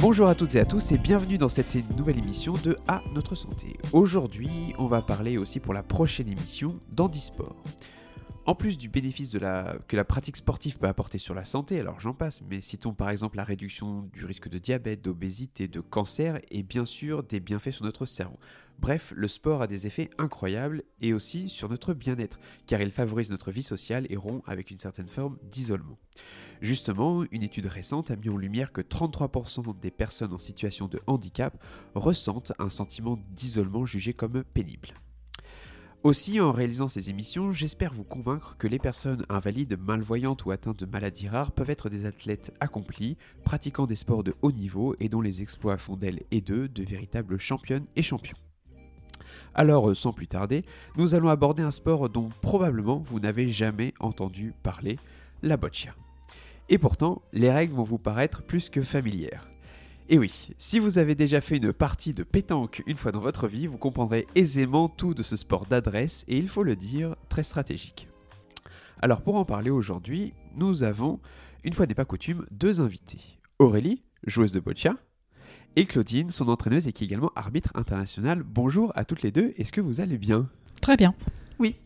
Bonjour à toutes et à tous et bienvenue dans cette nouvelle émission de À notre santé. Aujourd'hui, on va parler aussi pour la prochaine émission d'handisport. En plus du bénéfice que la pratique sportive peut apporter sur la santé, alors j'en passe, mais citons par exemple la réduction du risque de diabète, d'obésité, de cancer et bien sûr des bienfaits sur notre cerveau. Bref, le sport a des effets incroyables et aussi sur notre bien-être, car il favorise notre vie sociale et rompt avec une certaine forme d'isolement. Justement, une étude récente a mis en lumière que 33% des personnes en situation de handicap ressentent un sentiment d'isolement jugé comme pénible. Aussi, en réalisant ces émissions, j'espère vous convaincre que les personnes invalides, malvoyantes ou atteintes de maladies rares peuvent être des athlètes accomplis, pratiquant des sports de haut niveau et dont les exploits font d'elles et d'eux de véritables championnes et champions. Alors, sans plus tarder, nous allons aborder un sport dont probablement vous n'avez jamais entendu parler, la boccia. Et pourtant, les règles vont vous paraître plus que familières. Et oui, si vous avez déjà fait une partie de pétanque une fois dans votre vie, vous comprendrez aisément tout de ce sport d'adresse et il faut le dire, très stratégique. Alors pour en parler aujourd'hui, nous avons, une fois n'est pas coutume, deux invités. Aurélie, joueuse de boccia, et Claudine, son entraîneuse et qui est également arbitre international. Bonjour à toutes les deux, est-ce que vous allez bien? Très bien. Oui.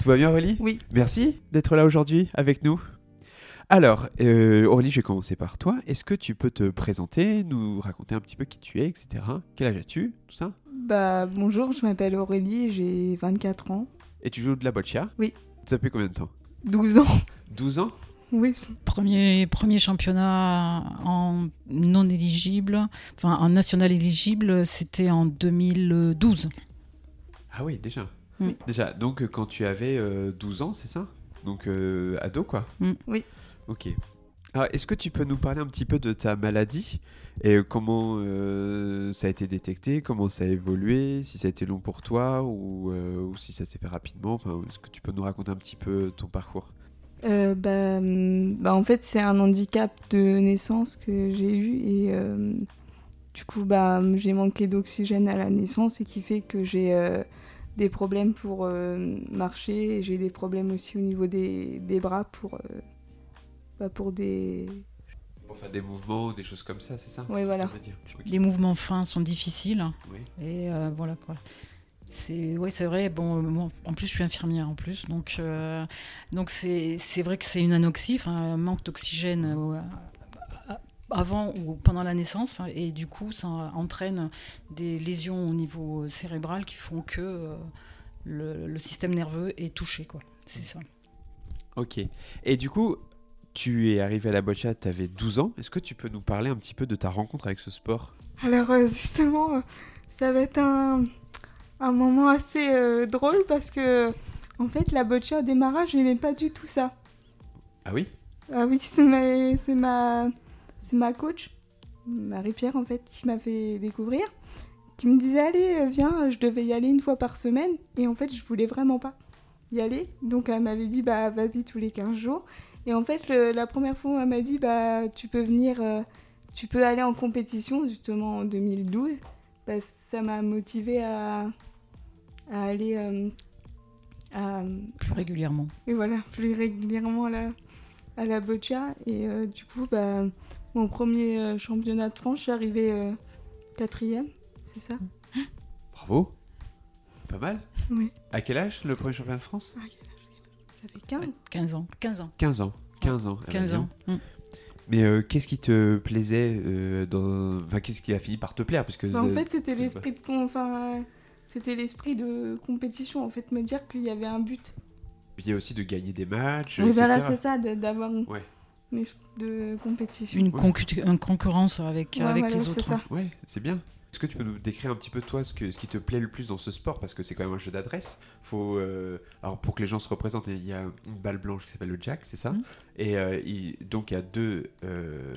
Tout va bien Aurélie? Oui. Merci d'être là aujourd'hui avec nous. Alors, euh, Aurélie, je vais commencer par toi. Est-ce que tu peux te présenter, nous raconter un petit peu qui tu es, etc. Quel âge as-tu, tout ça? Bah bonjour, je m'appelle Aurélie, j'ai 24 ans. Et tu joues de la boccia? Oui. Ça fait combien de temps? 12 ans 12 ans? Oui. Premier, premier championnat en non éligible, enfin en national éligible, c'était en 2012. Ah oui, déjà. Oui. Déjà, donc euh, quand tu avais euh, 12 ans, c'est ça? Donc euh, ado, quoi Mm. Oui. Ok. Alors, est-ce que tu peux nous parler un petit peu de ta maladie et comment euh, ça a été détecté, comment ça a évolué, si ça a été long pour toi ou, euh, ou si ça s'est fait rapidement? Enfin, Est-ce que tu peux nous raconter un petit peu ton parcours? Euh, bah, bah en fait c'est un handicap de naissance que j'ai eu et euh, du coup bah j'ai manqué d'oxygène à la naissance et qui fait que j'ai euh, des problèmes pour euh, marcher et j'ai des problèmes aussi au niveau des, des bras pour, euh, bah, pour des... Pour faire des mouvements, des choses comme ça, c'est ça Ouais voilà. Dire. Les mouvements fins sont difficiles. Oui. Et euh, voilà quoi. C'est ouais, c'est vrai. Bon, euh, moi, en plus, je suis infirmière en plus, donc euh, donc c'est c'est vrai que c'est une anoxie, enfin, un manque d'oxygène euh, avant ou pendant la naissance, hein, et du coup, ça entraîne des lésions au niveau cérébral qui font que euh, le, le système nerveux est touché, quoi. C'est ça. Ok. Et du coup, tu es arrivé à la boccia, tu avais 12 ans. Est-ce que tu peux nous parler un petit peu de ta rencontre avec ce sport? Alors euh, justement, ça va être un, un moment assez euh, drôle parce que en fait la boccia au démarrage j'aimais pas du tout ça. Ah oui? Ah oui, c'est ma, c'est ma, c'est ma coach, Marie-Pierre en fait, qui m'a fait découvrir, qui me disait allez euh, viens, je devais y aller une fois par semaine et en fait je voulais vraiment pas y aller. Donc elle m'avait dit bah vas-y tous les 15 jours. Et en fait le- la première fois elle m'a dit bah tu peux venir, euh, tu peux aller en compétition justement en 2012. Bah, ça m'a motivée à, à aller euh, à, Plus régulièrement. et voilà, plus régulièrement à la, à la boccia. Et euh, du coup, bah, mon premier euh, championnat de France, je suis arrivée euh, quatrième, c'est ça? Bravo Pas mal Oui. À quel âge le premier championnat de France? J'avais 15. 15 ans. 15 ans. 15 ans. 15 ans. ah bah 15 dis ans. Mm. Mais euh, qu'est-ce qui te plaisait euh, dans... Enfin, qu'est-ce qui a fini par te plaire? Parce que Bah, en fait, c'était l'esprit de enfin, euh, c'était l'esprit de compétition. En fait, me dire qu'il y avait un but. Il y a aussi de gagner des matchs, Oui, voilà, c'est ça, d'avoir une- Ouais. un esprit de compétition. Une, Ouais. concu- une concurrence avec, Ouais, avec voilà, les autres. ça. Ouais, c'est bien. Est-ce que tu peux nous décrire un petit peu toi ce, que, ce qui te plaît le plus dans ce sport? Parce que c'est quand même un jeu d'adresse. Faut euh, alors pour que les gens se représentent, il y a une balle blanche qui s'appelle le jack, c'est ça? Mhm. Et euh, il- donc il y a deux euh,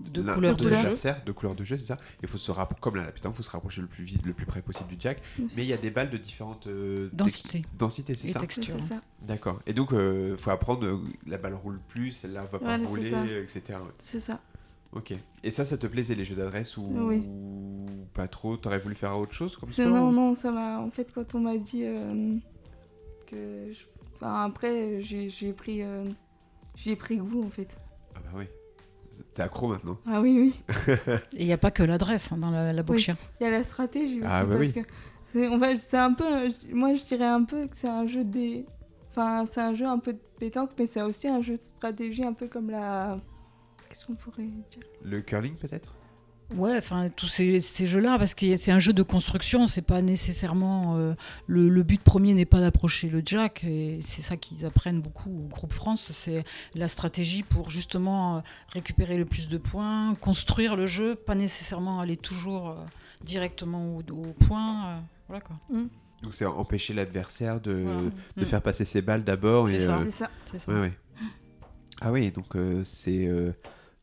de jeu. adversaires, deux couleurs de jeu, c'est ça? Il faut se rapprocher comme là, la pétanque, il faut se rapprocher le plus vite, le plus près possible du jack. Mais il y a des balles de différentes euh, Densité. densités, c'est Et ça? C'est texture. ça. D'accord. Et donc il faut apprendre euh, la balle roule plus, celle-là va pas Voilà, c'est rouler, etc. C'est ça. Ok. Et ça, ça te plaisait les jeux d'adresse ou Oui. pas trop? T'aurais voulu faire autre chose comme sport non, ou- non, ça m'a. En fait, quand on m'a dit euh, que. je- Enfin, après, j'ai pris, euh, j'ai pris goût, en fait. Ah bah oui. T'es accro maintenant. Ah oui, oui. Et il n'y a pas que l'adresse hein, dans la, la boxe. Il y a la stratégie aussi. Ah, bah parce oui. que c'est, on va- c'est un peu. Moi, je dirais un peu que c'est un jeu des. Enfin, c'est un jeu un peu de pétanque, mais c'est aussi un jeu de stratégie, un peu comme la. Qu'est-ce qu'on pourrait dire Le curling peut-être Ouais, enfin tous ces, ces jeux-là, parce que c'est un jeu de construction, c'est pas nécessairement euh, le, le but premier n'est pas d'approcher le jack, et c'est ça qu'ils apprennent beaucoup au groupe France, c'est la stratégie pour justement euh, récupérer le plus de points, construire le jeu, pas nécessairement aller toujours euh, directement au, au point, euh, voilà quoi. Donc c'est empêcher l'adversaire de, Voilà. de Mm. faire passer ses balles d'abord. C'est ça. euh, C'est ça. C'est ça. ouais, ouais. Ah oui, donc euh, c'est.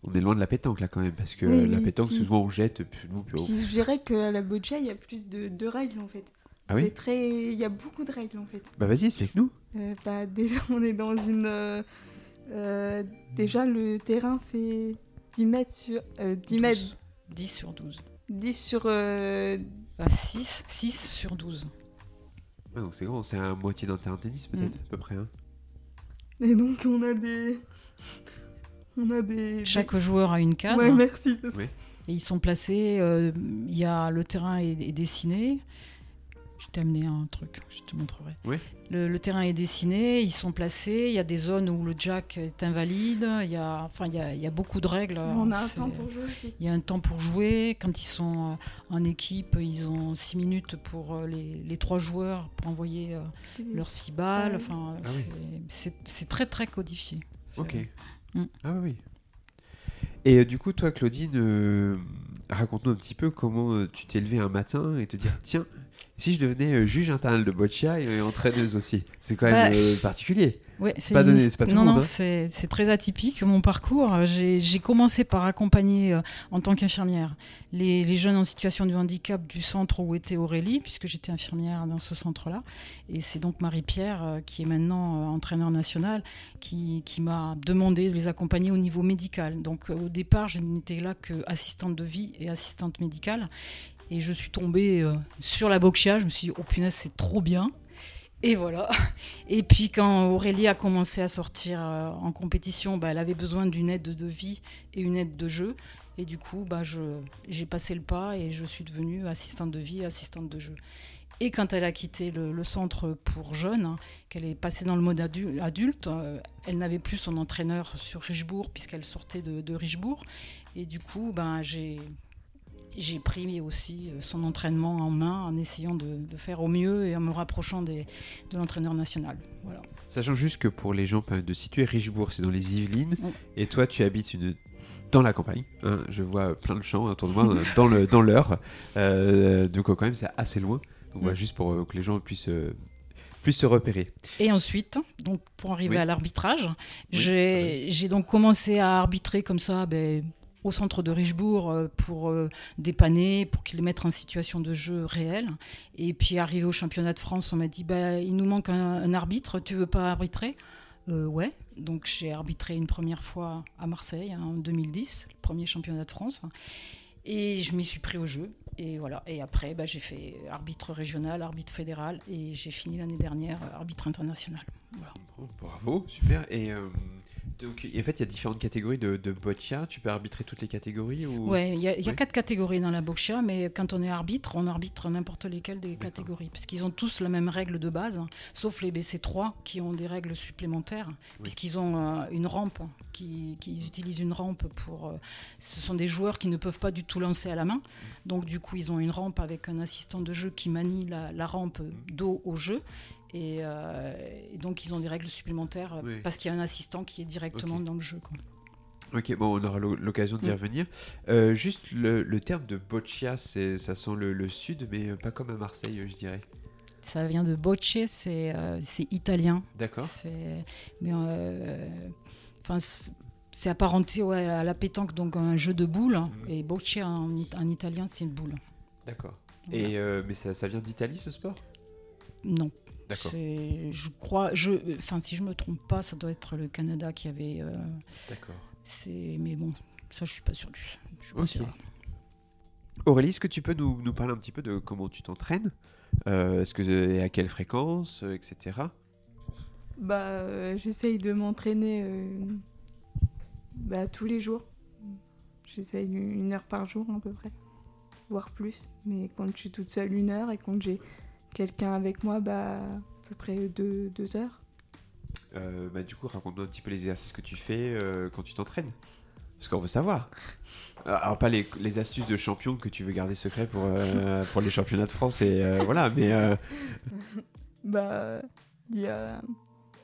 Euh, on est loin de la pétanque là quand même, parce que Oui, la pétanque, puis- souvent on jette, puis nous, puis on- Puis je dirais qu'à la boccia, il y a plus de, de règles en fait. Ah oui C'est très. Il y a beaucoup de règles en fait. Bah vas-y, explique-nous. Euh, bah, déjà, on est dans une. euh, euh, déjà, le terrain fait 10 mètres sur. euh, 10 12. mètres. 10 sur 12. 10 sur. euh, Bah, 6, 6 sur 12. Ouais, donc c'est grand, c'est à moitié d'un terrain de tennis peut-être, Mm. à peu près. hein. Et donc, on a des. On a des. Chaque joueur a une case. Ouais, merci. Oui. Et ils sont placés, euh, il y a, le terrain est, est dessiné. Je t'ai amené un truc, je te montrerai. Oui. Le, le terrain est dessiné, ils sont placés, il y a des zones où le jack est invalide, il y a, enfin, il y a, il y a beaucoup de règles. On a un temps pour jouer aussi. Il y a un temps pour jouer. Quand ils sont euh, en équipe, ils ont 6 minutes pour euh, les, les trois joueurs pour envoyer leurs 6 balles. Enfin, Ah oui. c'est- très très codifié. Ok. Mm. Ah oui. Et euh, du coup, toi, Claudine, euh, raconte-nous un petit peu comment euh, tu t'es levé un matin et te dire tiens, si je devenais juge internal de boccia et entraîneuse aussi C'est quand même Bah, particulier. Ouais, c'est pas donné- c'est pas tout le monde, non, hein. c'est très atypique mon parcours. J'ai commencé par accompagner euh, en tant qu'infirmière les, les jeunes en situation de handicap du centre où était Aurélie, puisque j'étais infirmière dans ce centre-là. Et c'est donc Marie-Pierre, euh, qui est maintenant euh, entraîneur national, qui, qui m'a demandé de les accompagner au niveau médical. Donc euh, au départ, je n'étais là qu'assistante de vie et assistante médicale. Et je suis tombée sur la boxia. Je me suis dit, oh punaise, c'est trop bien. Et voilà. Et puis quand Aurélie a commencé à sortir euh, en compétition, bah, elle avait besoin d'une aide de vie et une aide de jeu. Et du coup, bah, j'ai passé le pas et je suis devenue assistante de vie assistante de jeu. Et quand elle a quitté le, centre pour jeunes, hein, qu'elle est passée dans le mode adu- adulte, euh, elle n'avait plus son entraîneur sur Richebourg puisqu'elle sortait de, de Richebourg. Et du coup, ben, j'ai j'ai pris aussi euh, son entraînement en main en essayant de, de faire au mieux et en me rapprochant des, de l'entraîneur national. Voilà. Sachant juste que pour les gens de situer, Richebourg, c'est dans les Yvelines, et toi, tu habites une dans la campagne. hein. je vois plein de champs autour de moi, euh, dans le dans l'heure. Euh, donc quand même, c'est assez loin. Donc voilà, juste pour euh, que les gens puissent euh, puissent se repérer. Et ensuite, donc pour arriver Oui. à l'arbitrage, Oui, j'ai donc commencé à arbitrer comme ça ben, au centre de Richebourg euh, pour euh, dépanner, pour qu'ils les mettent en situation de jeu réel. Et puis arrivé au championnat de France, on m'a dit ben, il nous manque un, arbitre, tu veux pas arbitrer? Euh, Ouais. Donc j'ai arbitré une première fois à Marseille hein, en 2010, le premier championnat de France. Et je m'y suis pris au jeu. Et voilà. Et après, bah, j'ai fait arbitre régional, arbitre fédéral. Et j'ai fini l'année dernière arbitre international. Bravo, super. Et donc, en fait, il y a différentes catégories de, de boccia. Tu peux arbitrer toutes les catégories ou... Ouais, il y a, y quatre catégories dans la boxia, mais quand on est arbitre, on arbitre n'importe lesquelles des catégories. Parce qu'ils ont tous la même règle de base, sauf les BC3 qui ont des règles supplémentaires, puisqu'ils ont euh, une rampe, qui, qui- ils utilisent une rampe pour. euh, ce sont des joueurs qui ne peuvent pas du tout lancer à la main. Donc, du coup, ils ont une rampe avec un assistant de jeu qui manie la, la rampe dos au jeu. Et, euh, et donc, ils ont des règles supplémentaires euh, Oui. parce qu'il y a un assistant qui est directement dans le jeu. quoi. Ok, bon, on aura l'o- l'occasion d'y Mm. revenir. Euh, juste le, le terme de boccia, ça sent le, le sud, mais pas comme à Marseille, je dirais. Ça vient de bocce, c'est euh, italien. D'accord. Mais enfin, c'est- apparenté ouais, à la pétanque, donc un jeu de boules. Mhm. Et bocce en, it- en italien, c'est une boule. D'accord. Voilà. Et mais ça, ça vient d'Italie ce sport? Non. D'accord. Je crois, je, enfin, si je me trompe pas, ça doit être le Canada qui avait. euh, D'accord. c'est, mais bon, ça, je suis pas sûr. du- Je suis pas Ok. sûre. Aurélie, est-ce que tu peux nous, nous parler un petit peu de comment tu t'entraînes? Euh, Est-ce que et à quelle fréquence, euh, etc. Bah, euh, j'essaye de m'entraîner euh, bah, tous les jours. j'essaye une heure par jour à peu près, voire plus. Mais quand je suis toute seule, une heure, et quand j'ai quelqu'un avec moi, bah, à peu près deux, deux heures. Euh, bah, du coup, raconte-nous un petit peu les exercices que tu fais euh, quand tu t'entraînes. Parce qu'on veut savoir. Alors, pas les, les astuces de champion que tu veux garder secret pour, euh, pour les championnats de France, et voilà, mais. Bah, il y a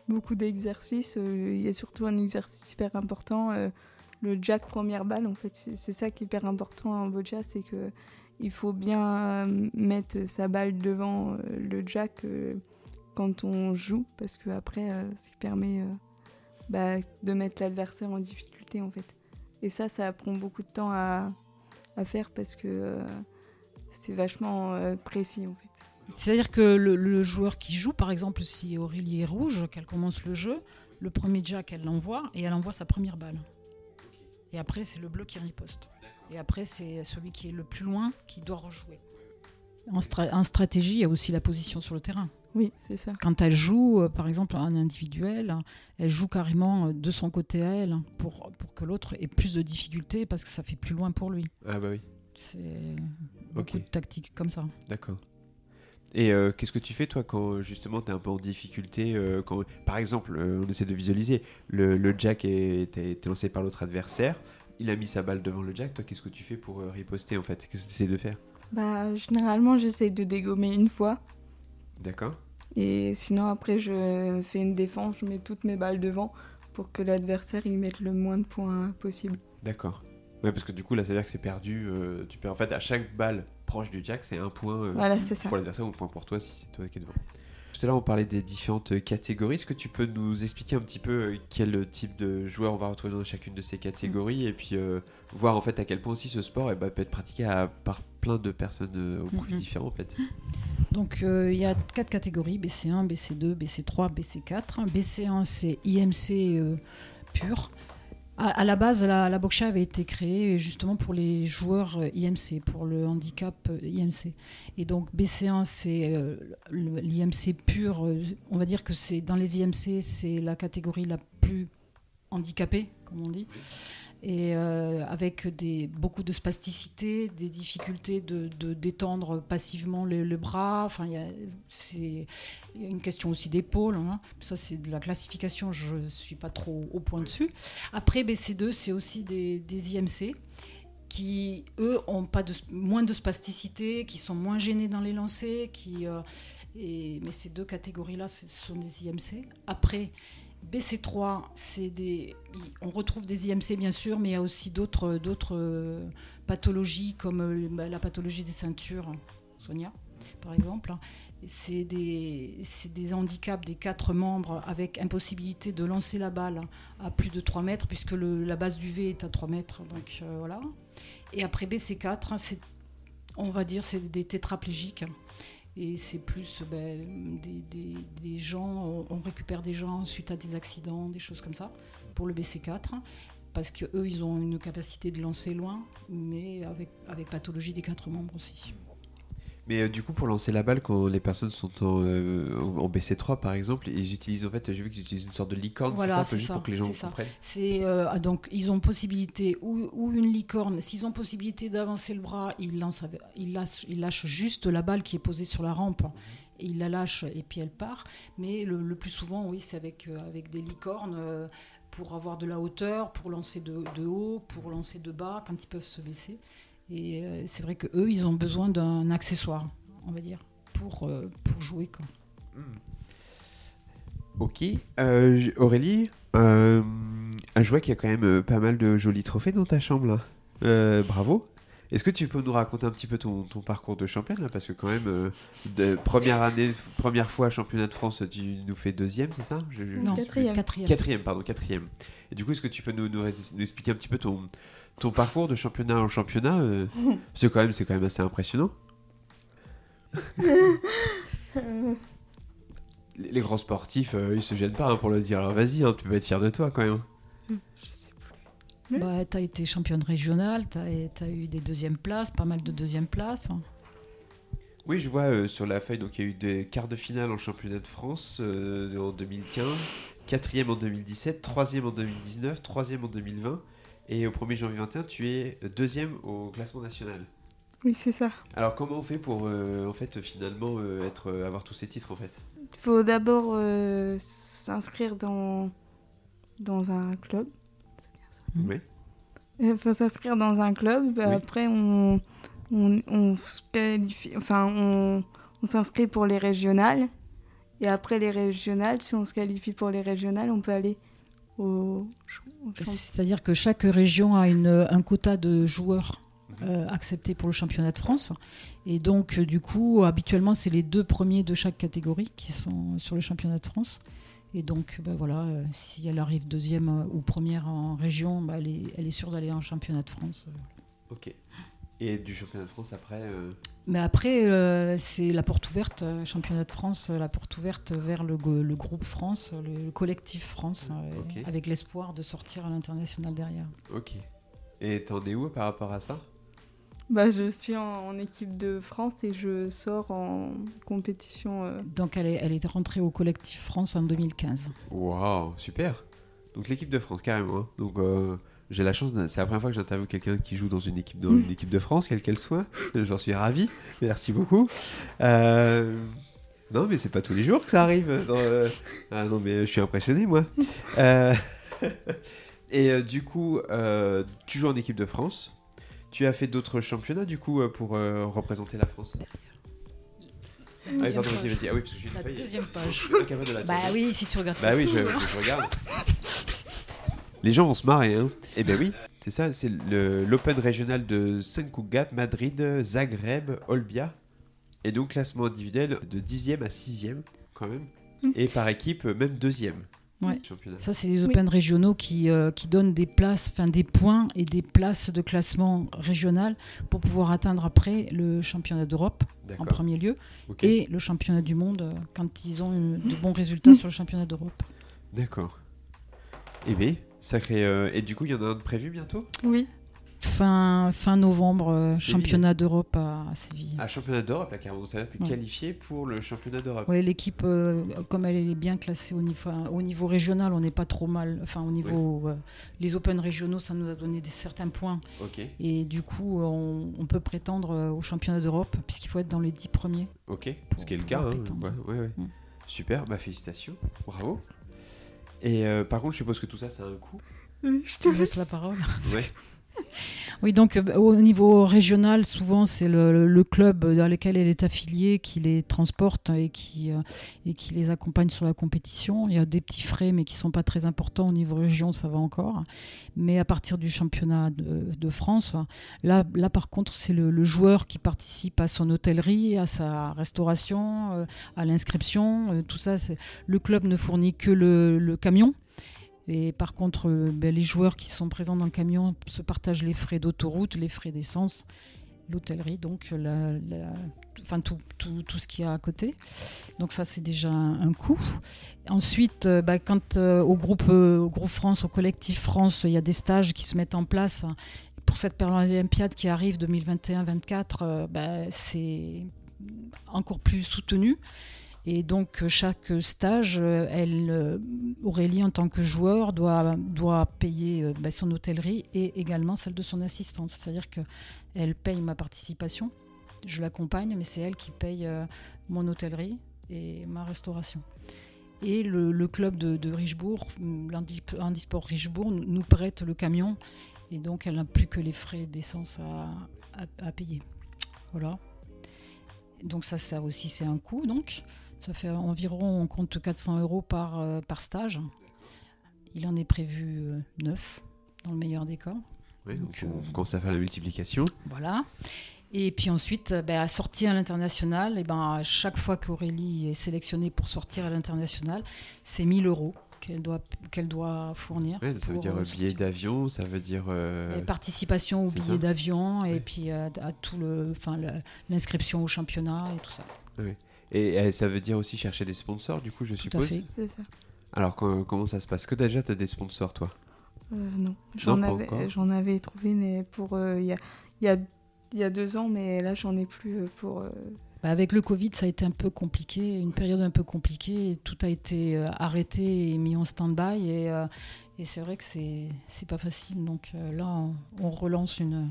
beaucoup d'exercices. Il y a surtout un exercice hyper important, le jack première balle. En fait, c'est c'est ça qui est hyper important en boccia, c'est que il faut bien euh, mettre sa balle devant euh, le jack euh, quand on joue, parce que après, ce qui permet bah, de mettre l'adversaire en difficulté, en fait. Et ça, ça prend beaucoup de temps à, faire parce que c'est vachement précis, en fait. C'est-à-dire que le, le joueur qui joue, par exemple, si Aurélie est rouge, qu'elle commence le jeu, le premier jack, elle l'envoie et elle envoie sa première balle. Et après, c'est le bleu qui riposte. Et après, c'est celui qui est le plus loin qui doit rejouer. En, stra- en stratégie, il y a aussi la position sur le terrain. Oui, c'est ça. Quand elle joue, euh, par exemple, en individuel, elle joue carrément euh, de son côté à elle pour, pour que l'autre ait plus de difficultés parce que ça fait plus loin pour lui. Ah, bah oui, C'est beaucoup Ok. de tactiques comme ça. d'accord. Et euh, qu'est-ce que tu fais, toi, quand justement tu es un peu en difficulté euh, quand, Par exemple, euh, on essaie de visualiser le, le jack est, est- est lancé par l'autre adversaire. Il a mis sa balle devant le jack. Toi, qu'est-ce que tu fais pour euh, riposter en fait? Qu'est-ce que tu essaies de faire? Bah, généralement, j'essaye de dégommer une fois. D'accord Et sinon, après, je fais une défense, je mets toutes mes balles devant pour que l'adversaire il mette le moins de points possible. D'accord. Ouais, parce que du coup, là, ça veut dire que c'est perdu. euh, tu perds en fait à chaque balle proche du jack, c'est un point euh, Voilà, c'est ça. pour l'adversaire ou un point pour toi si c'est toi qui es devant. Tout à l'heure, on parlait des différentes catégories. Est-ce que tu peux nous expliquer un petit peu euh, quel type de joueur on va retrouver dans chacune de ces catégories et puis euh, voir en fait à quel point aussi ce sport eh ben, peut être pratiqué à- par plein de personnes euh, au profils Mhm. différents en fait. Donc euh, il y a quatre catégories, BC1, BC2, BC3, BC4. BC1 c'est IMC euh, pur. À, la base, la, la avait été créée justement pour les joueurs euh, IMC, pour le handicap euh, IMC. Et donc BC1 c'est euh, l'IMC pur. on va dire que c'est dans les IMC c'est la catégorie la plus handicapée, comme on dit et euh, avec des, beaucoup de spasticité, des difficultés de, détendre passivement le, le bras. Enfin, il y a- c'est une question aussi d'épaule. hein. Ça, c'est de la classification, je ne suis pas trop au point dessus. Après, BC2, c'est aussi des, des IMC qui, eux, ont pas de, moins de spasticité, qui sont moins gênés dans les lancers. Qui, euh, et, mais ces deux catégories-là, ce sont des IMC. Après, BC3, c'est des, on retrouve des IMC bien sûr, mais il y a aussi d'autres, euh, pathologies comme euh, bah, la pathologie des ceintures, Sonia, par exemple. C'est des, handicaps des quatre membres avec impossibilité de lancer la balle à plus de 3 mètres, puisque la base du V est à 3 mètres. Donc euh. Et après BC4, c'est, on va dire c'est des tétraplégiques. Et c'est plus ben, des, gens, on, récupère des gens suite à des accidents, des choses comme ça, pour le BC4, parce qu'eux, ils ont une capacité de lancer loin, mais avec pathologie des quatre membres aussi. Mais euh, du coup, pour lancer la balle, quand les personnes sont en, euh, en BC3 par exemple, ils utilisent en fait, j'ai vu qu'ils utilisent une sorte de licorne, Voilà, c'est ça, juste ça, pour que les gens ça. comprennent. C'est euh, ah, donc ils ont possibilité ou, ou une licorne. S'ils ont possibilité d'avancer le bras, ils lancent, ils lâchent, ils lâchent juste la balle qui est posée sur la rampe. Et ils la lâchent et puis elle part. Mais le, le plus souvent, oui, c'est avec euh, avec des licornes euh, pour avoir de la hauteur, pour lancer de, de haut, pour lancer de bas quand ils peuvent se baisser. Et euh, c'est vrai que eux, ils ont besoin d'un accessoire, on va dire, pour euh, jouer quoi. Ok. Euh, Aurélie, je vois qu'il y a quand même pas mal de jolis trophées dans ta chambre là. Bravo. Est-ce que tu peux nous raconter un petit peu ton, ton parcours de championne là Parce que quand même, euh, de première année, première fois championnat de France, tu nous fais deuxième, c'est ça? Je- je- Non, Quatrième. quatrième. Quatrième, pardon, quatrième. Et du coup, est-ce que tu peux nous, nous, nous expliquer un petit peu ton, ton parcours de championnat en championnat euh, Parce que quand même, c'est quand même assez impressionnant. Les les grands sportifs, euh, ils se gênent pas hein, pour le dire. Alors vas-y, hein, tu peux être fier de toi quand même. Bah, tu as été championne régionale, tu as, eu des deuxièmes places, pas mal de deuxièmes places. Oui, je vois euh, sur la feuille, donc il y a eu des quarts de finale en championnat de France euh, en 2015, quatrième en 2017, troisième en 2019, troisième en 2020 Et au 1er janvier 21, tu es deuxième au classement national. Oui, c'est ça. Alors comment on fait pour euh, en fait finalement euh, être euh, avoir tous ces titres en fait? Il faut d'abord euh, s'inscrire dans, dans un club. Mhm. Oui. Il faut s'inscrire dans un club. Oui. Après, on, on, on se qualifie, enfin, on, on s'inscrit pour les régionales. Et après les régionales, si on se qualifie pour les régionales, on peut aller au, C'est-à-dire que chaque région a une, un quota de joueurs euh, acceptés pour le championnat de France. Et donc, euh, du coup, habituellement, c'est les deux premiers de chaque catégorie qui sont sur le championnat de France. Et donc, ben voilà, euh, si elle arrive deuxième euh, ou première en région, bah, elle, est, elle est sûre d'aller en championnat de France. Ok. Et du championnat de France après euh, Mais après, euh, c'est la porte ouverte, championnat de France, la porte ouverte vers le, groupe France, le, le collectif France, euh, avec l'espoir de sortir à l'international derrière. Ok. Et t'en es où par rapport à ça? Bah, je suis en, en équipe de France et je sors en compétition. euh, Donc elle est, elle est rentrée au collectif France en 2015. Waouh, super. Donc l'équipe de France carrément. hein. Donc euh, j'ai la chance, c'est la première fois que j'interviewe quelqu'un qui joue dans une équipe dans une équipe de France, quelle qu'elle soit. J'en suis ravi. Merci beaucoup. Euh, Non mais c'est pas tous les jours que ça arrive. dans, euh, Ah non mais je suis impressionné moi. Euh, Et euh, du coup, euh, tu joues en équipe de France. Tu as fait d'autres championnats du coup euh, pour euh, représenter la France? Ah oui, pardon, vas-y, vas-y. Ah oui, parce que j'ai une La deuxième page. De la Bah oui, si tu regardes Bah oui, je, hein. je regarde. Les gens vont se marrer, hein. Eh ben oui, c'est ça, c'est le- l'Open régional de Saint Cugat, Madrid, Zagreb, Olbia. Et donc classement individuel de 10e à 6e, quand même. Et par équipe, même deuxième. Ouais. Ça, c'est les Open régionaux qui, euh, qui donnent des places, enfin des points et des places de classement régional pour pouvoir atteindre après le championnat d'Europe en premier lieu et le championnat du monde euh, quand ils ont eu de bons résultats sur le championnat d'Europe. D'accord. Eh bien, sacré. euh, Et du coup, il y en a un de prévu bientôt? Oui, Fin, fin novembre, euh, Séville. championnat d'Europe à, à Séville. Ah, championnat d'Europe, là, carrément. Ça veut dire que t'es Ouais. qualifié pour le championnat d'Europe. Ouais, l'équipe, euh, comme elle est bien classée au niveau, enfin, au niveau régional, on n'est pas trop mal. Enfin, au niveau. euh, les Open régionaux, ça nous a donné des, certains points. Ok, Et du coup, on, on peut prétendre au championnat d'Europe, puisqu'il faut être dans les dix premiers. ok. Pour Ce qui est le cas. Hein. prétendre. Ouais, ouais, ouais. Mm. Super, bah félicitations. Bravo. Et euh, par contre, je suppose que tout ça, ça a un coût. je Je te laisse la parole. Ouais. Oui, donc euh, au niveau régional, souvent c'est le, club dans lequel elle est affiliée qui les transporte et qui, euh, et qui les accompagne sur la compétition. Il y a des petits frais, mais qui sont pas très importants. Au niveau région, ça va encore. Mais à partir du championnat de, France, là, là par contre, c'est le, joueur qui participe à son hôtellerie, à sa restauration, euh, à l'inscription. tout ça, le club ne fournit que le camion. Et par contre, euh, ben, les joueurs qui sont présents dans le camion se partagent les frais d'autoroute, les frais d'essence, l'hôtellerie, donc la- enfin tout, ce qu'il y a à côté. Donc ça, c'est déjà un, coût. Ensuite, euh, ben, quand euh, au, groupe, euh, au groupe France, au collectif France, il y a des stages qui se mettent en place pour cette olympiade qui arrive 2021-24, euh, ben, c'est encore plus soutenu. Et donc chaque stage, euh, euh, Aurélie en tant que joueur doit, payer euh, bah, son hôtellerie et également celle de son assistante. C'est-à-dire qu'elle paye ma participation, je l'accompagne, mais c'est elle qui paye mon hôtellerie et ma restauration. Et le, club de, de Richebourg, l'Handi- Handisport Richebourg, nous, prête le camion et donc elle n'a plus que les frais d'essence à payer. Voilà. Donc ça, ça aussi c'est un coût donc. Ça fait environ, on compte 400 euros par, euh, par stage. Il en est prévu 9 dans le meilleur des cas. Ouais, donc, Donc, on euh, commence à faire la multiplication. Voilà. Et puis ensuite, euh, ben, à sortir à l'international, et ben, à chaque fois qu'Aurélie est sélectionnée pour sortir à l'international, c'est 1000 euros qu'elle doit, qu'elle doit fournir. Ouais, ça veut dire euh, euh, billet d'avion, ça veut dire. euh, participation au billet d'avion Ouais. et puis à, à tout le, enfin, le- l'inscription au championnat et tout ça. Et euh, ça veut dire aussi chercher des sponsors, du coup, je Tout à suppose. fait. c'est ça. Alors, co- comment ça se passe? Que déjà, tu as des sponsors, toi? Euh, non, j'en avais, encore. j'en avais trouvé, mais pour euh, il y, a, il y, a, il y a deux ans, mais là j'en ai plus euh, pour. euh, Bah, avec le Covid, ça a été un peu compliqué, une période un peu compliquée. Tout a été arrêté et mis en stand-by. Et, Et c'est vrai que c'est c'est pas facile. Donc là, on, on relance une,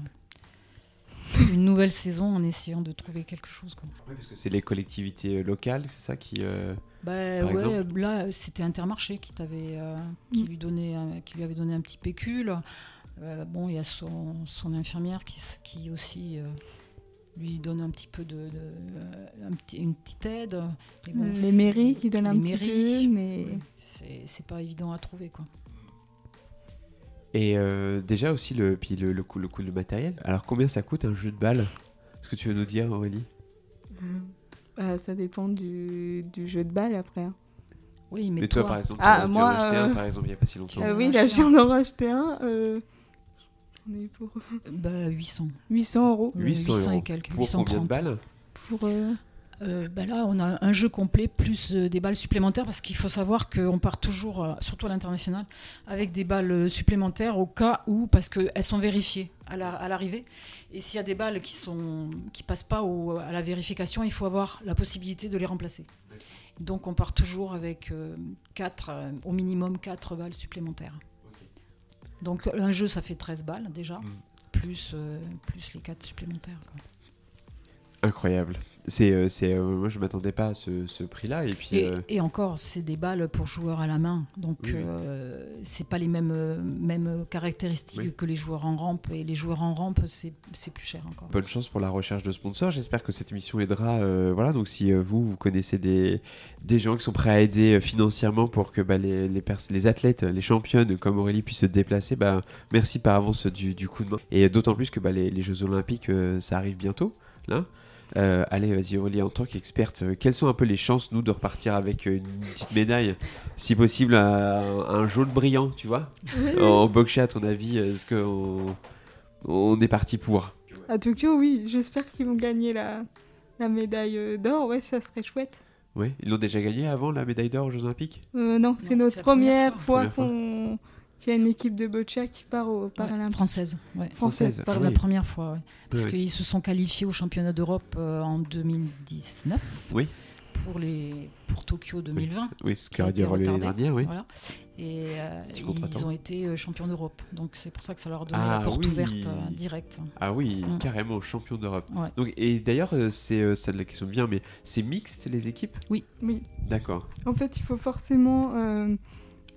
une nouvelle saison en essayant de trouver quelque chose. Quoi. Oui, parce que c'est les collectivités euh, locales, c'est ça qui. euh, Bah, Par ouais, là, c'était Intermarché qui, t'avait, euh, qui, Mm. lui donnait, un- qui lui avait donné un petit pécule. Euh, bon, il y a son, son infirmière qui, qui aussi euh, lui donne un petit peu de, de- euh, un petit- une petite aide. Bon, les mairies qui donnent un les petit mairies, peu, mais c'est, c'est pas évident à trouver, quoi. Et euh, déjà aussi le, puis le, le coût, le coût du matériel. Alors combien ça coûte un jeu de balle? Est-ce que tu veux nous dire Aurélie? Bah, ça dépend du, du jeu de balle après. hein. Oui, mais, Mais toi, par exemple, Ah, tu en as moi, acheté un euh, par exemple il n'y a pas si longtemps. Euh, oui, là, un je viens d'en racheter un. euh, J'en ai pour bah, 800. 800 euros. Ouais, 800 euros. et quelques. Pour combien de 830. balles? Pour, euh, bah là, on a un jeu complet plus euh, des balles supplémentaires parce qu'il faut savoir qu'on part toujours, euh, surtout à l'international, avec des balles supplémentaires au cas où, parce qu'elles sont vérifiées à la- à l'arrivée. Et s'il y a des balles qui sont qui passent pas au- à la vérification, il faut avoir la possibilité de les remplacer. Donc on part toujours avec euh, quatre, euh, au minimum 4 balles supplémentaires. Donc un jeu, ça fait 13 balles déjà, Mm. plus, euh, plus les 4 supplémentaires. quoi. Incroyable. C'est, euh, c'est, euh, moi je m'attendais pas à ce, ce prix-là et puis. Et, euh, et encore, c'est des balles pour joueurs à la main, donc Oui, c'est pas les mêmes, mêmes caractéristiques Oui. que les joueurs en rampe. Et les joueurs en rampe, c'est c'est plus cher encore. Bonne chance pour la recherche de sponsors. J'espère que cette émission aidera. voilà, donc si vous, vous connaissez des, des gens qui sont prêts à aider financièrement pour que bah, les, les, pers- les athlètes, les championnes comme Aurélie puissent se déplacer, bah, merci par avance du, du coup de main. Et d'autant plus que bah, les, les Jeux Olympiques, euh, ça arrive bientôt. Là. Euh, allez, vas-y Aurélie, en tant qu'experte, euh, quelles sont un peu les chances, nous, de repartir avec euh, une petite médaille, si possible, un, un jaune brillant, tu vois? En boxe à ton avis, est-ce qu'on on est parti pour? À Tokyo, oui, j'espère qu'ils vont gagner la, la médaille d'or. Ouais, ça serait chouette. Oui, ils l'ont déjà gagné avant la médaille d'or aux Jeux Olympiques? Euh, non, c'est notre première première, fois. fois. qu'on qu'il y a une équipe de boccia qui part au Ouais, Paralympique française, ouais. Française. française. Ah oui. la première fois, ouais. parce Ouais. qu'ils se sont qualifiés au championnat d'Europe euh, en 2019 Oui. pour, les, pour Tokyo 2020. Oui, ce qui a aurait dû été lieu l'année retardé. dernière, oui. Voilà. Et euh, ils ont été euh, champions d'Europe. Donc c'est pour ça que ça leur a donné Ah la porte oui. ouverte euh, directe. Ah oui, Mm. carrément champion d'Europe. Ouais. Donc, et d'ailleurs, euh, c'est ça de la question bien, mais c'est mixte les équipes? Oui. D'accord. En fait, il faut forcément.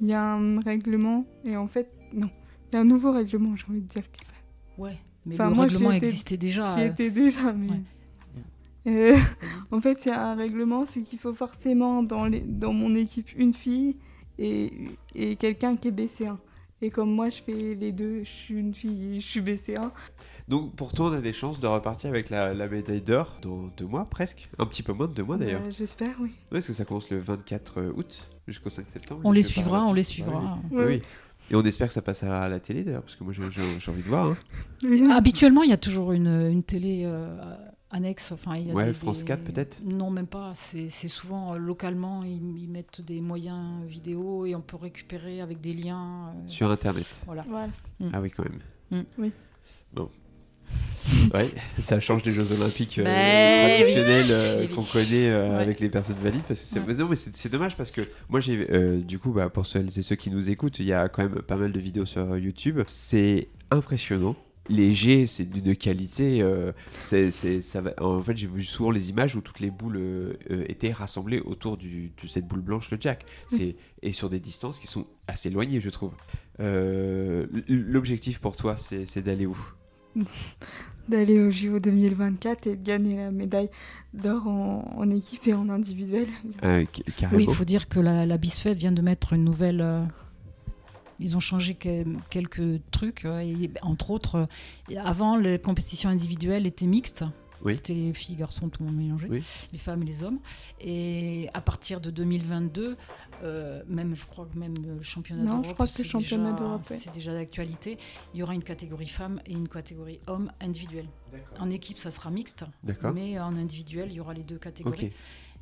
Il y a un règlement et en fait, non. Il y a un nouveau règlement, j'ai envie de dire. Ouais, mais Enfin, le moi, règlement existait déjà. J'y euh, étais déjà, mais. ouais. Euh, en fait, il y a un règlement, c'est qu'il faut forcément dans, les, dans mon équipe une fille et, et quelqu'un qui est BC1. Et comme moi, je fais les deux, je suis une fille et je suis BC1. Donc pour toi, on a des chances de repartir avec la, la médaille d'or dans deux mois presque. Un petit peu moins de deux mois d'ailleurs. Bah, J'espère, oui. Oui, parce que ça commence le 24 août jusqu'au 5 septembre. On les suivra, on les suivra. Oui, oui. Et on espère que ça passera à la télé d'ailleurs, parce que moi j'ai envie de voir. hein. Habituellement, il y a toujours une, une télé euh, annexe. Enfin, il y a Ouais, des- France des- 4 peut-être Non, même pas. C'est souvent euh, localement, ils, ils mettent des moyens vidéo et on peut récupérer avec des liens. euh, Sur internet. Voilà. Voilà. Ah oui, quand même. Mm. Oui. Bon. Ouais, ça change des Jeux Olympiques euh, Ben traditionnels euh, oui. qu'on connaît euh, Ouais. avec les personnes valides. Parce que Ouais. non, mais c'est c'est dommage parce que moi, j'ai euh, du coup, bah, pour celles et ceux qui nous écoutent, il y a quand même pas mal de vidéos sur YouTube. C'est impressionnant. Jets, c'est d'une qualité. euh, c'est, c'est- ça va... En fait, j'ai vu souvent les images où toutes les boules euh, euh, étaient rassemblées autour du, de cette boule blanche, le jack. C'est... Et sur des distances qui sont assez éloignées, je trouve. Euh, l'objectif pour toi, c'est, d'aller où? D'aller au JO 2024 et de gagner la médaille d'or en, en équipe et en individuel. Euh, carrément. Oui, il faut dire que la, la BISFED vient de mettre une nouvelle. Ils ont changé que- quelques trucs. et, entre autres, euh, avant, les compétitions individuelles étaient mixtes. Oui. C'était les filles, garçons, tout le monde mélangé, Oui. les femmes et les hommes. Et à partir de 2022, euh, même, je crois que même le championnat Non, d'Europe, je crois que c'est le championnat déjà- d'Europe, ouais. c'est déjà d'actualité. Il y aura une catégorie femmes et une catégorie hommes individuelle. En équipe, ça sera mixte, D'accord. mais en individuel, il y aura les deux catégories. Ok.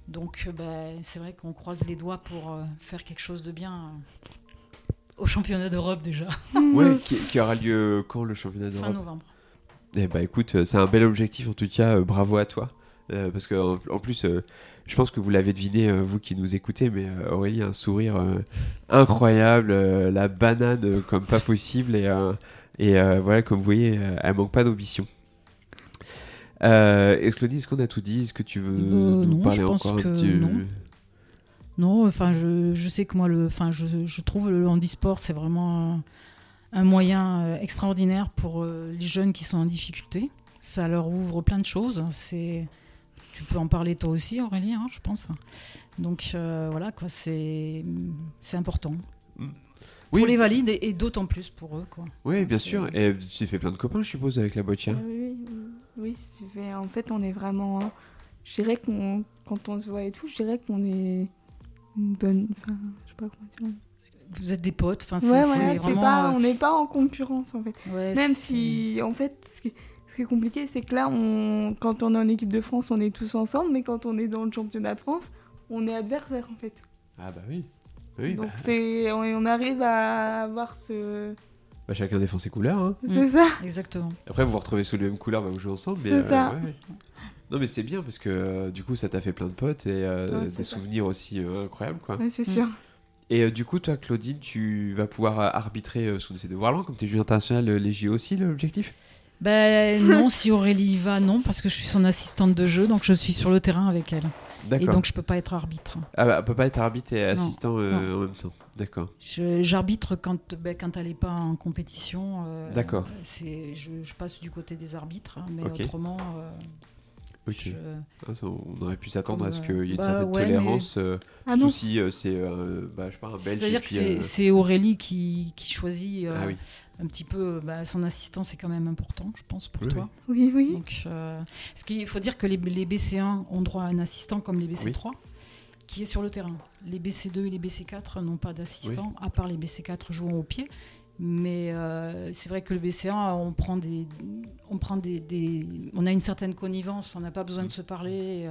Donc, euh, bah, c'est vrai qu'on croise les doigts pour euh, faire quelque chose de bien euh, au championnat d'Europe déjà, Ouais, qui, qui aura lieu quand le championnat fin d'Europe novembre. Eh bah écoute, euh, c'est un bel objectif en tout cas, euh, bravo à toi. Euh, parce que en, en plus, euh, je pense que vous l'avez deviné, euh, vous qui nous écoutez, mais euh, Aurélie a un sourire euh, incroyable, euh, la banane euh, comme pas possible, et, euh, et euh, voilà, comme vous voyez, euh, elle manque pas d'ambition. Euh, est-ce, Claudie, est-ce qu'on a tout dit? Est-ce que tu veux Euh, nous non, parler je pense encore que non. Non, enfin, je, je sais que moi, le, enfin, je, je trouve le handisport, c'est vraiment un, un moyen euh, extraordinaire pour euh, les jeunes qui sont en difficulté. Ça leur ouvre plein de choses. C'est, tu peux en parler toi aussi, Aurélie, hein, je pense. Donc euh, voilà, quoi, c'est, c'est important Oui, pour les valides et, et d'autant plus pour eux, quoi. oui, bien c'est- sûr. Et tu t'es fait plein de copains, je suppose, avec la. Ah oui, oui, oui, si tu fais- en fait, on est vraiment. hein, Je dirais qu'on, quand on se voit et tout, je dirais qu'on est une bonne. Enfin, je sais pas comment dire. Vous êtes des potes, enfin, c'est, Ouais, vraiment. pas, euh, on n'est pas en concurrence en fait. ouais, Même si, en fait, ce qui, ce qui est compliqué, c'est que là, on, quand on est en équipe de France, on est tous ensemble, mais quand on est dans le championnat de France, on est adversaires en fait. Ah bah oui. Oui, Donc bah, c'est, on, on arrive à avoir ce. bah, chacun défend ses couleurs. hein. C'est ça. Exactement. Après, vous vous retrouvez sous les mêmes couleurs, bah, vous jouez ensemble. C'est ça. ouais, ouais. Non, mais c'est bien parce que euh, du coup, ça t'a fait plein de potes et euh, Ouais, des ça. souvenirs aussi euh, incroyables. Quoi. Ouais, c'est Mm. sûr. Et euh, du coup, toi, Claudine, tu vas pouvoir arbitrer euh, sous ces devoirs-là, comme tu es juge international, les JO aussi, l'objectif? Ben non, si Aurélie y va, non, parce que je suis son assistante de jeu, donc je suis sur le terrain avec elle. Et donc je peux pas être arbitre. Ah, bah, on peut pas être arbitre et Non, assistant en même temps. D'accord. J'arbitre quand, ben, quand elle n'est pas en compétition. euh, D'accord. c'est- Je, je passe du côté des arbitres, hein, mais autrement. euh, Je- Ah, ça, on aurait pu s'attendre à ce qu'il y ait une bah, certaine ouais, tolérance, euh, Ah non. si euh, c'est euh, bah, je sais pas, un Belge. et C'est-à-dire que c'est euh, Aurélie qui, qui choisit euh, Ah oui. un petit peu. bah, son assistant, c'est quand même important, je pense, pour Oui, toi. Oui, oui. Donc, euh, ce qu'il faut dire que les, les BC1 ont droit à un assistant comme les BC3 qui est sur le terrain. Les BC2 et les BC4 n'ont pas d'assistant, à part les BC4 jouant au pied. Mais euh, c'est vrai que le BC1, on prend des, on prend des, des- on a une certaine connivence, on n'a pas besoin de se parler,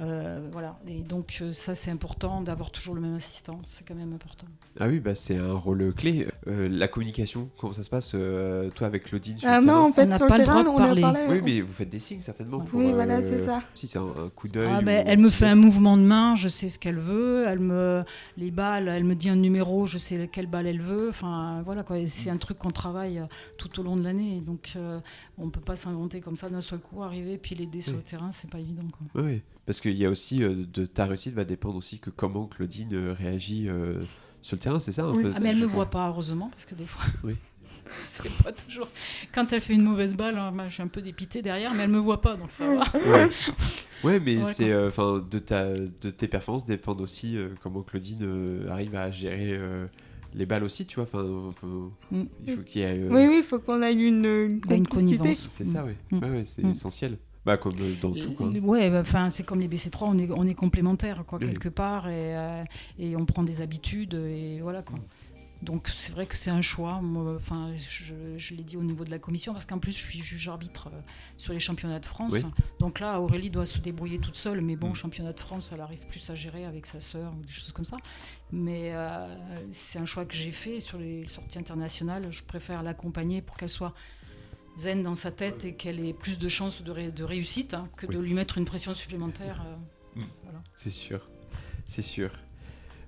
euh, voilà. Et donc euh, ça, c'est important d'avoir toujours le même assistant, c'est quand même important. Ah oui, bah, c'est un rôle clé. Euh, la communication, comment ça se passe, euh, toi, avec Claudine sur Ah le non, terrain en fait, n'a sur pas le droit terrain, de on a parler. parlé. Oui, mais vous faites des signes certainement Ouais. pour. Oui, voilà, euh, c'est ça. Si c'est un, un coup d'œil. Ah ou- elle me fait un mouvement de main, je sais ce qu'elle veut. Elle me les balles, elle me dit un numéro, je sais quelle balle elle veut. Enfin voilà quoi. Et C'est un truc qu'on travaille euh, tout au long de l'année. Donc euh, on peut pas s'inventer comme ça d'un seul coup, arriver puis l'aider sur Oui. le terrain, c'est pas évident. Quoi. Oui, oui. parce qu'il y a aussi euh, de ta réussite va dépendre aussi que comment Claudine réagit euh, sur le terrain, c'est ça un Oui. peu Ah mais elle je me voit pas heureusement parce que des fois. Oui. c'est pas toujours. Quand elle fait une mauvaise balle, hein, moi, je suis un peu dépité derrière, mais elle me voit pas donc ça va. Ouais. Ouais, mais Ouais, c'est euh, de ta de tes performances dépendent aussi euh, comment Claudine euh, arrive à gérer les balles aussi, tu vois. Enfin, Mm. il faut qu'il y ait. euh, Oui, oui, il faut qu'on ait une, une complicité. connivence. C'est ça, oui. Mm. Ouais, ouais, c'est Mm. essentiel. Bah comme euh, dans tout quoi. Euh, Ouais, bah, enfin c'est comme les BC3, on est on est complémentaires quoi Oui. quelque part et, euh, et on prend des habitudes et voilà quoi. Donc c'est vrai que c'est un choix. Moi, Enfin, je, je l'ai dit au niveau de la commission parce qu'en plus je suis juge arbitre euh, sur les championnats de France. Oui. Donc là Aurélie doit se débrouiller toute seule, mais bon Mm. championnat de France, elle arrive plus à gérer avec sa sœur ou des choses comme ça. Mais euh, c'est un choix que j'ai fait sur les sorties internationales. Je préfère l'accompagner pour qu'elle soit zen dans sa tête et qu'elle ait plus de chances de, ré- de réussite hein, que de lui mettre une pression supplémentaire. euh. C'est sûr, c'est sûr.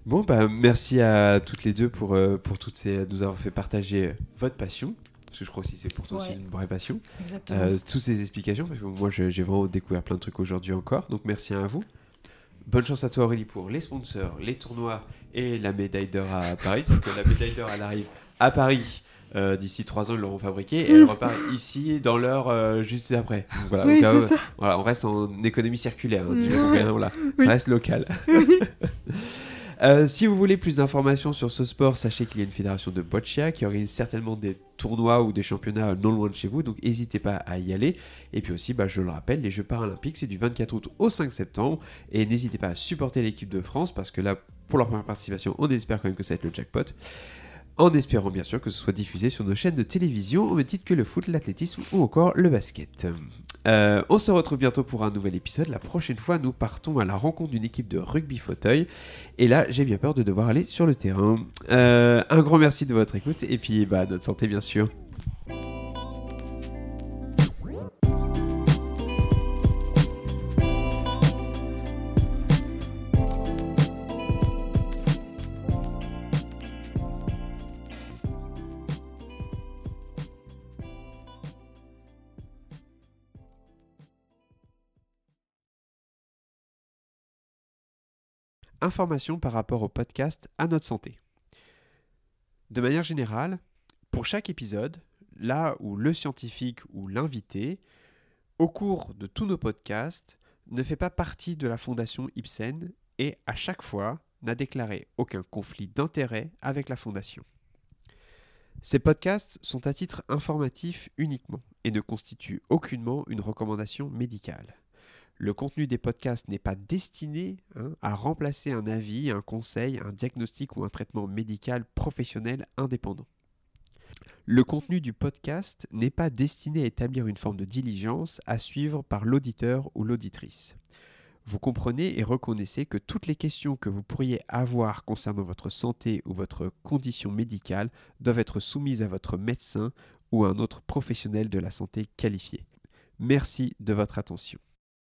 Bon, bah, merci à toutes les deux pour, euh, pour toutes ces, nous avoir fait partager votre passion. Parce que je crois aussi que c'est pour toi aussi une vraie passion. Exactement. Euh, toutes ces explications, parce que moi j'ai vraiment découvert plein de trucs aujourd'hui encore. Donc merci à vous. Bonne chance à toi Aurélie pour les sponsors, les tournois et la médaille d'or à Paris. C'est que la médaille d'or elle arrive à Paris. euh, D'ici trois ans, ils l'auront fabriquée et elle repart ici dans l'heure euh, juste après. Donc, voilà, Oui, on reste en économie circulaire. hein, Oui. du coup, voilà, Oui. Ça reste local. Euh, si vous voulez plus d'informations sur ce sport, sachez qu'il y a une fédération de boccia qui organise certainement des tournois ou des championnats non loin de chez vous, donc n'hésitez pas à y aller. Et puis aussi, bah, je le rappelle, les Jeux paralympiques, c'est du 24 août au 5 septembre. Et n'hésitez pas à supporter l'équipe de France, parce que là, pour leur première participation, on espère quand même que ça va être le jackpot. En espérant bien sûr que ce soit diffusé sur nos chaînes de télévision, au même titre que le foot, l'athlétisme ou encore le basket. Euh, on se retrouve bientôt pour un nouvel épisode. La prochaine fois, nous partons à la rencontre d'une équipe de rugby fauteuil. Et là, j'ai bien peur de devoir aller sur le terrain. Euh, un grand merci de votre écoute et puis bah, notre santé bien sûr. Informations par rapport au podcast À notre santé. De manière générale, pour chaque épisode, là où le scientifique ou l'invité, au cours de tous nos podcasts, ne fait pas partie de la fondation Ibsen et à chaque fois n'a déclaré aucun conflit d'intérêt avec la fondation. Ces podcasts sont à titre informatif uniquement et ne constituent aucunement une recommandation médicale. Le contenu des podcasts n'est pas destiné hein, à remplacer un avis, un conseil, un diagnostic ou un traitement médical professionnel indépendant. Le contenu du podcast n'est pas destiné à établir une forme de diligence à suivre par l'auditeur ou l'auditrice. Vous comprenez et reconnaissez que toutes les questions que vous pourriez avoir concernant votre santé ou votre condition médicale doivent être soumises à votre médecin ou à un autre professionnel de la santé qualifié. Merci de votre attention.